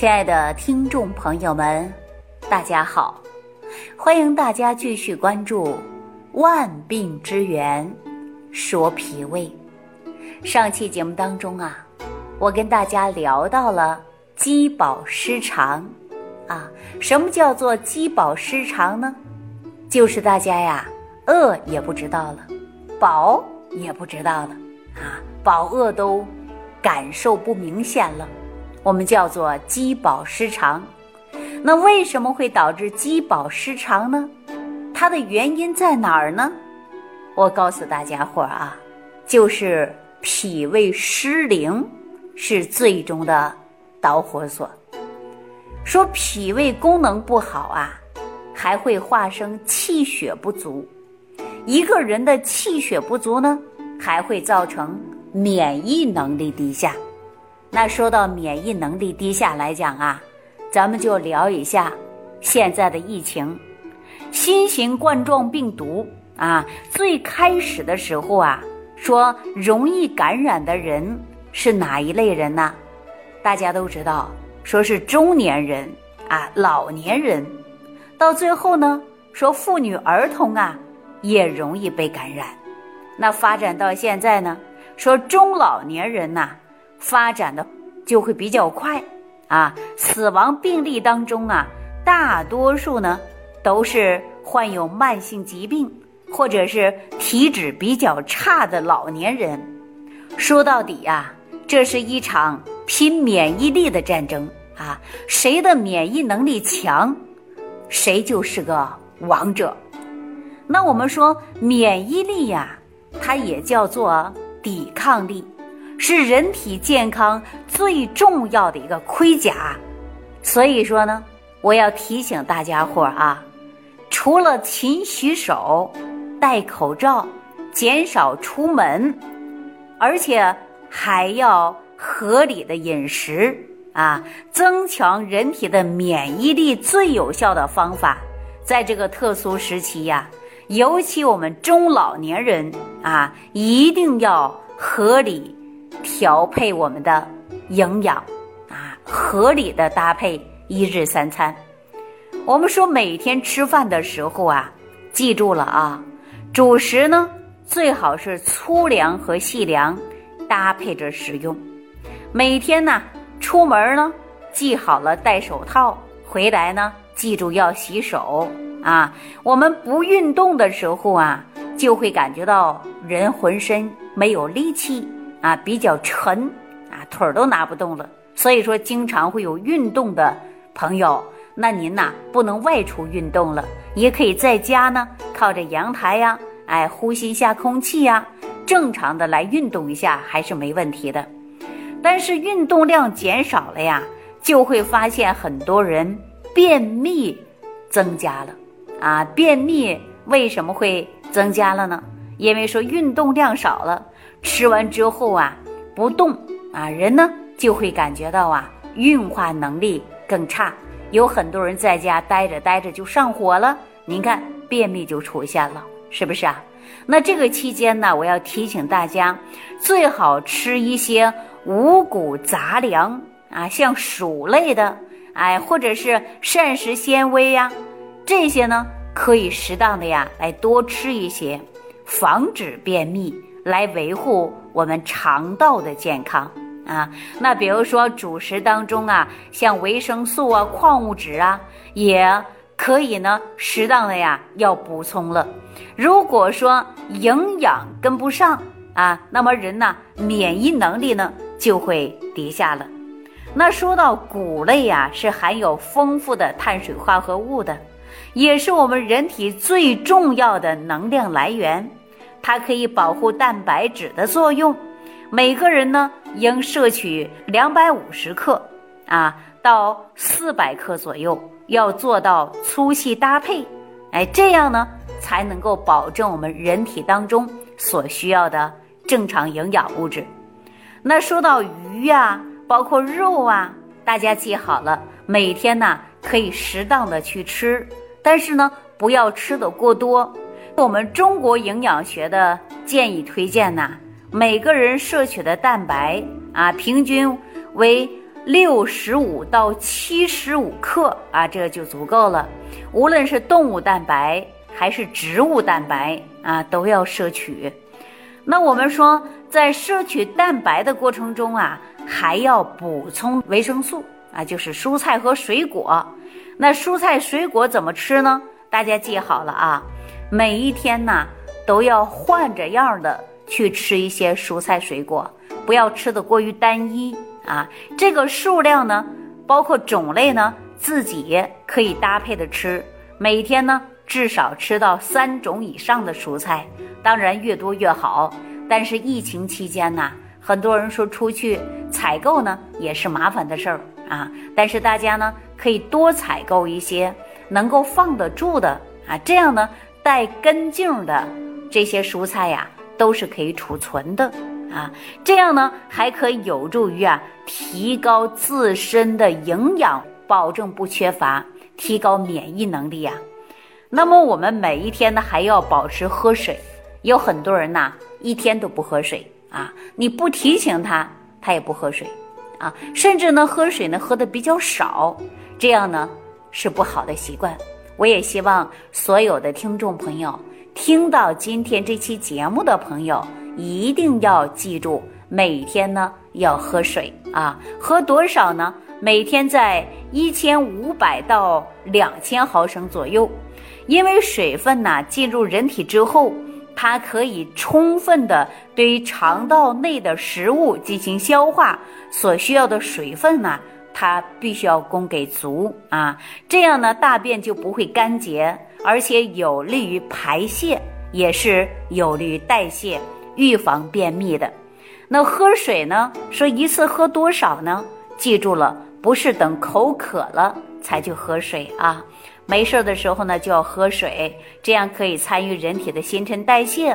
亲爱的听众朋友们，大家好！欢迎大家继续关注《万病之源说脾胃》。上期节目当中啊，我跟大家聊到了饥饱失常啊。什么叫做饥饱失常呢？就是大家呀，饿也不知道了，饱也不知道了啊，饱饿都感受不明显了。我们叫做饥饱失常，那为什么会导致饥饱失常呢？它的原因在哪儿呢？我告诉大家伙啊，就是脾胃失灵是最终的导火索。说脾胃功能不好啊，还会化生气血不足。一个人的气血不足呢，还会造成免疫能力低下。那说到免疫能力低下来讲啊，咱们就聊一下现在的疫情，新型冠状病毒啊，最开始的时候啊，说容易感染的人是哪一类人呢？大家都知道，说是中年人啊，老年人，到最后呢，说妇女儿童啊也容易被感染。那发展到现在呢，说中老年人呐。发展的就会比较快，啊，死亡病例当中啊，大多数呢都是患有慢性疾病或者是体质比较差的老年人。说到底呀，这是一场拼免疫力的战争啊，谁的免疫能力强，谁就是个王者。那我们说免疫力呀，它也叫做抵抗力。是人体健康最重要的一个盔甲，所以说呢，我要提醒大家伙啊，除了勤洗手、戴口罩、减少出门，而且还要合理的饮食啊，增强人体的免疫力最有效的方法，在这个特殊时期呀，尤其我们中老年人啊，一定要合理。调配我们的营养啊，合理的搭配一日三餐。我们说每天吃饭的时候啊，记住了啊，主食呢最好是粗粮和细粮搭配着食用。每天呢出门呢记好了戴手套，回来呢记住要洗手啊。我们不运动的时候啊，就会感觉到人浑身没有力气。啊，比较沉啊，腿儿都拿不动了。所以说，经常会有运动的朋友，那您呐不能外出运动了，也可以在家呢，靠着阳台呀，哎，呼吸一下空气呀，正常的来运动一下还是没问题的。但是运动量减少了呀，就会发现很多人便秘增加了啊。便秘为什么会增加了呢？因为说运动量少了。吃完之后啊，不动啊，人呢就会感觉到啊，运化能力更差。有很多人在家待着待着就上火了，您看便秘就出现了，是不是啊？那这个期间呢，我要提醒大家，最好吃一些五谷杂粮啊，像薯类的，哎，或者是膳食纤维呀，这些呢可以适当的呀来多吃一些，防止便秘。来维护我们肠道的健康啊，那比如说主食当中啊，像维生素啊、矿物质啊，也可以呢，适当的呀要补充了。如果说营养跟不上啊，那么人呢免疫能力呢就会低下了。那说到谷类呀，是含有丰富的碳水化合物的，也是我们人体最重要的能量来源。它可以保护蛋白质的作用，每个人呢应摄取两百五十克啊到四百克左右，要做到粗细搭配，哎，这样呢才能够保证我们人体当中所需要的正常营养物质。那说到鱼呀，包括肉啊，大家记好了，每天呢可以适当的去吃，但是呢不要吃的过多。我们中国营养学的建议推荐呢，每个人摄取的蛋白啊，平均为六十五到七十五克啊，这就足够了。无论是动物蛋白还是植物蛋白啊，都要摄取。那我们说，在摄取蛋白的过程中啊，还要补充维生素啊，就是蔬菜和水果。那蔬菜水果怎么吃呢？大家记好了啊，每一天呢都要换着样的去吃一些蔬菜水果，不要吃的过于单一。啊，这个数量呢，包括种类呢，自己可以搭配的吃。每天呢，至少吃到三种以上的蔬菜，当然越多越好。但是疫情期间呢，很多人说出去采购呢也是麻烦的事儿啊。但是大家呢可以多采购一些能够放得住的啊，这样呢带根茎的这些蔬菜呀，都是可以储存的。啊，这样呢还可以有助于啊提高自身的营养，保证不缺乏，提高免疫能力呀。那么我们每一天呢还要保持喝水，有很多人呐一天都不喝水啊，你不提醒他，他也不喝水啊，甚至呢喝水呢喝的比较少，这样呢是不好的习惯。我也希望所有的听众朋友听到今天这期节目的朋友。一定要记住，每天呢要喝水啊，喝多少呢？每天在一千五百到两千毫升左右。因为水分呢进入人体之后，它可以充分的对于肠道内的食物进行消化，所需要的水分呢，它必须要供给足啊，这样呢大便就不会干结，而且有利于排泄，也是有利于代谢。预防便秘的，那喝水呢？说一次喝多少呢？记住了，不是等口渴了才去喝水啊。没事的时候呢，就要喝水，这样可以参与人体的新陈代谢，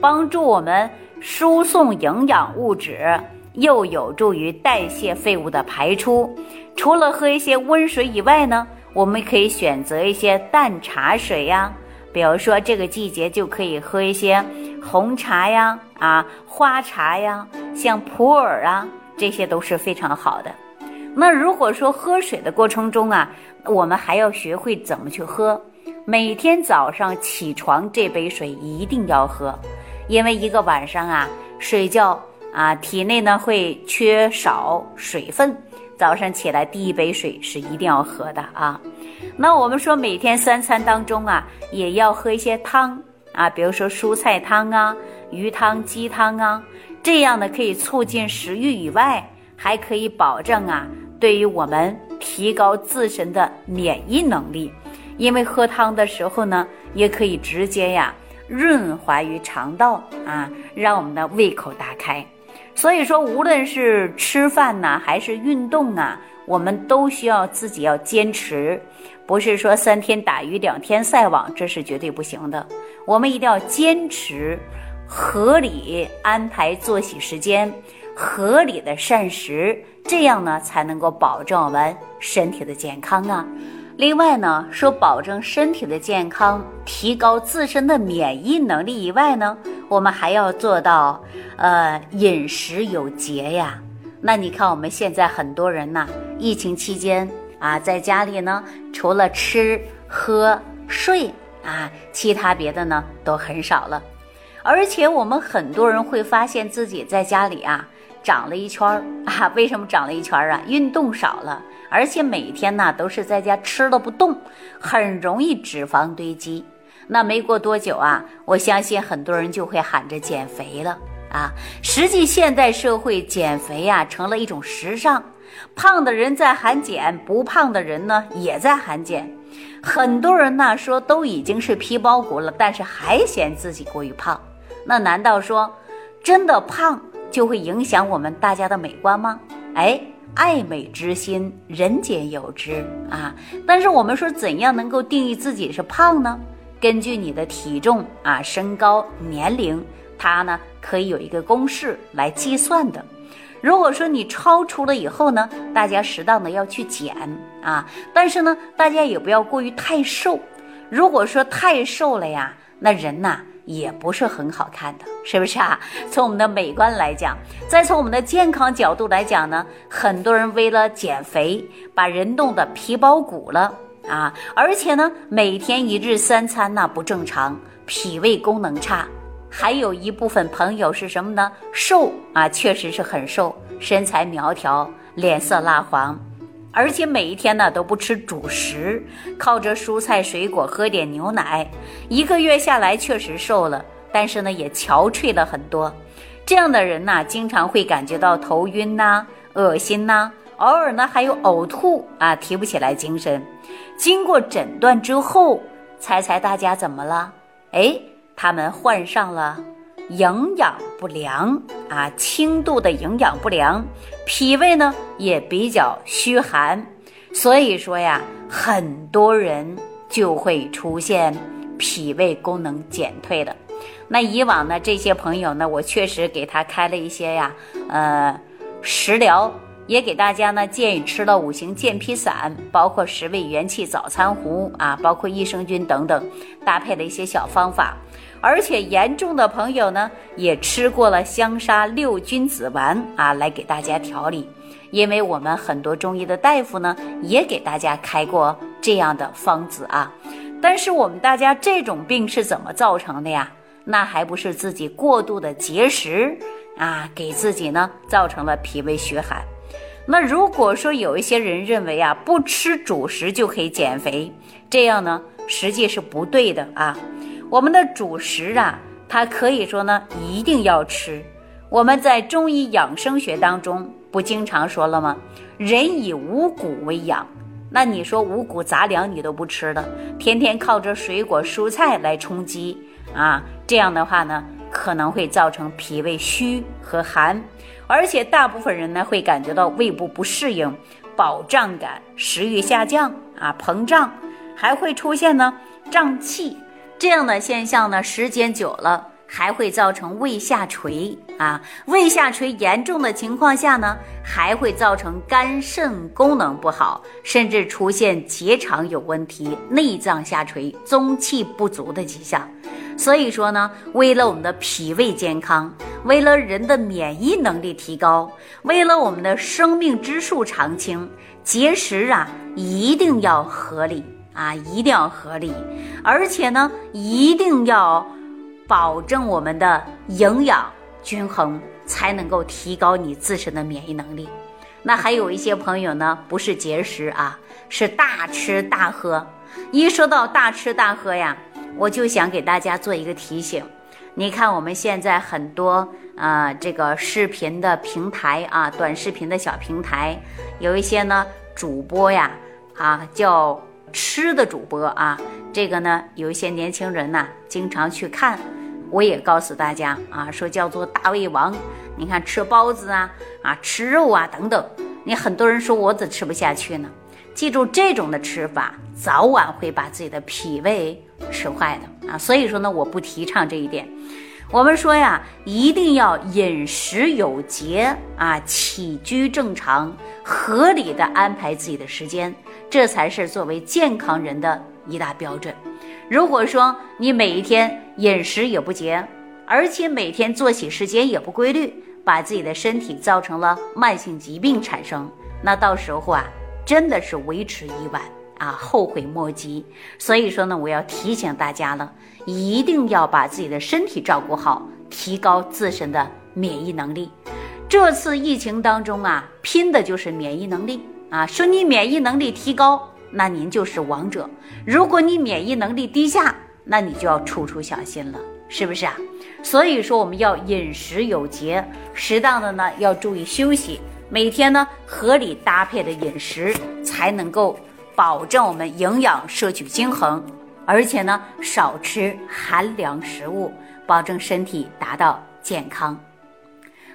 帮助我们输送营养物质，又有助于代谢废物的排出。除了喝一些温水以外呢，我们可以选择一些淡茶水呀。比如说这个季节就可以喝一些红茶呀，啊花茶呀，像普洱啊，这些都是非常好的。那如果说喝水的过程中啊，我们还要学会怎么去喝。每天早上起床这杯水一定要喝，因为一个晚上啊睡觉啊，体内呢会缺少水分。早上起来第一杯水是一定要喝的啊。那我们说每天三餐当中啊，也要喝一些汤啊，比如说蔬菜汤啊、鱼汤、鸡汤啊，这样呢可以促进食欲以外，还可以保证啊，对于我们提高自身的免疫能力。因为喝汤的时候呢，也可以直接呀润滑于肠道啊，让我们的胃口大开。所以说，无论是吃饭呐，还是运动啊，我们都需要自己要坚持，不是说三天打鱼两天晒网，这是绝对不行的。我们一定要坚持合理安排作息时间，合理的膳食，这样呢才能够保证我们身体的健康啊。另外呢，说保证身体的健康，提高自身的免疫能力以外呢，我们还要做到，呃，饮食有节呀。那你看我们现在很多人呐，疫情期间啊，在家里呢，除了吃喝睡啊，其他别的呢都很少了。而且我们很多人会发现自己在家里啊。长了一圈儿 啊？为什么长了一圈儿啊？运动少了，而且每天呢都是在家吃了不动，很容易脂肪堆积。那没过多久啊，我相信很多人就会喊着减肥了啊。实际现代社会减肥呀成了一种时尚，胖的人在喊减，不胖的人呢也在喊减。很多人呢说都已经是皮包骨了，但是还嫌自己过于胖。那难道说真的胖？就会影响我们大家的美观吗？哎，爱美之心，人皆有之啊。但是我们说，怎样能够定义自己是胖呢？根据你的体重啊、身高、年龄，它呢可以有一个公式来计算的。如果说你超出了以后呢，大家适当的要去减啊。但是呢，大家也不要过于太瘦。如果说太瘦了呀，那人呐也不是很好看的，是不是啊？从我们的美观来讲，再从我们的健康角度来讲呢，很多人为了减肥，把人弄得皮包骨了啊，而且呢，每天一日三餐那不正常，脾胃功能差。还有一部分朋友是什么呢？瘦啊，确实是很瘦，身材苗条，脸色蜡黄。而且每一天呢都不吃主食，靠着蔬菜水果喝点牛奶，一个月下来确实瘦了，但是呢也憔悴了很多。这样的人呢，经常会感觉到头晕呐、恶心呐，偶尔呢还有呕吐啊，提不起来精神。经过诊断之后，猜猜大家怎么了？哎，他们患上了。营养不良啊，轻度的营养不良，脾胃呢也比较虚寒，所以说呀，很多人就会出现脾胃功能减退的。那以往呢，这些朋友呢，我确实给他开了一些呀，呃，食疗，也给大家呢建议吃了五行健脾散，包括十味元气早餐壶啊，包括益生菌等等，搭配了一些小方法。而且严重的朋友呢，也吃过了香砂六君子丸啊，来给大家调理。因为我们很多中医的大夫呢，也给大家开过这样的方子啊。但是我们大家这种病是怎么造成的呀？那还不是自己过度的节食啊，给自己呢造成了脾胃虚寒。那如果说有一些人认为啊，不吃主食就可以减肥，这样呢，实际是不对的啊。我们的主食啊，它可以说呢，一定要吃。我们在中医养生学当中不经常说了吗？人以五谷为养。那你说五谷杂粮你都不吃了，天天靠着水果蔬菜来充饥啊，这样的话呢，可能会造成脾胃虚和寒，而且大部分人呢会感觉到胃部不适应、饱胀感、食欲下降啊、膨胀，还会出现呢胀气。这样的现象呢，时间久了还会造成胃下垂啊。胃下垂严重的情况下呢，还会造成肝肾功能不好，甚至出现结肠有问题、内脏下垂、中气不足的迹象。所以说呢，为了我们的脾胃健康，为了人的免疫能力提高，为了我们的生命之树长青，节食啊一定要合理。啊，一定要合理，而且呢，一定要保证我们的营养均衡，才能够提高你自身的免疫能力。那还有一些朋友呢，不是节食啊，是大吃大喝。一说到大吃大喝呀，我就想给大家做一个提醒。你看我们现在很多啊，这个视频的平台啊，短视频的小平台，有一些呢主播呀，啊叫。吃的主播啊，这个呢，有一些年轻人呢，经常去看。我也告诉大家啊，说叫做大胃王。你看吃包子啊，啊吃肉啊等等。你很多人说我怎吃不下去呢？记住这种的吃法，早晚会把自己的脾胃吃坏的啊。所以说呢，我不提倡这一点。我们说呀，一定要饮食有节啊，起居正常，合理的安排自己的时间。这才是作为健康人的一大标准。如果说你每一天饮食也不节，而且每天作息时间也不规律，把自己的身体造成了慢性疾病产生，那到时候啊，真的是为时已晚啊，后悔莫及。所以说呢，我要提醒大家了，一定要把自己的身体照顾好，提高自身的免疫能力。这次疫情当中啊，拼的就是免疫能力。啊，说你免疫能力提高，那您就是王者；如果你免疫能力低下，那你就要处处小心了，是不是啊？所以说我们要饮食有节，适当的呢要注意休息，每天呢合理搭配的饮食，才能够保证我们营养摄取均衡，而且呢少吃寒凉食物，保证身体达到健康。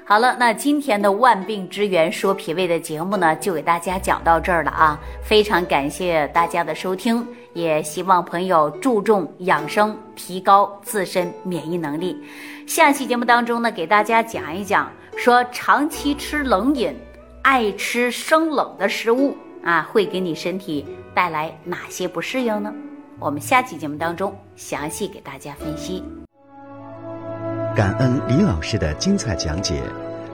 好了，那今天的万病之源说脾胃的节目呢，就给大家讲到这儿了啊！非常感谢大家的收听，也希望朋友注重养生，提高自身免疫能力。下期节目当中呢，给大家讲一讲，说长期吃冷饮，爱吃生冷的食物啊，会给你身体带来哪些不适应呢？我们下期节目当中详细给大家分析。感恩李老师的精彩讲解。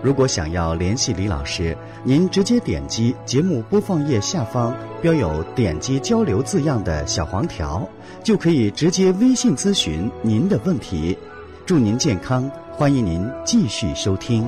如果想要联系李老师，您直接点击节目播放页下方标有“点击交流”字样的小黄条，就可以直接微信咨询您的问题。祝您健康，欢迎您继续收听。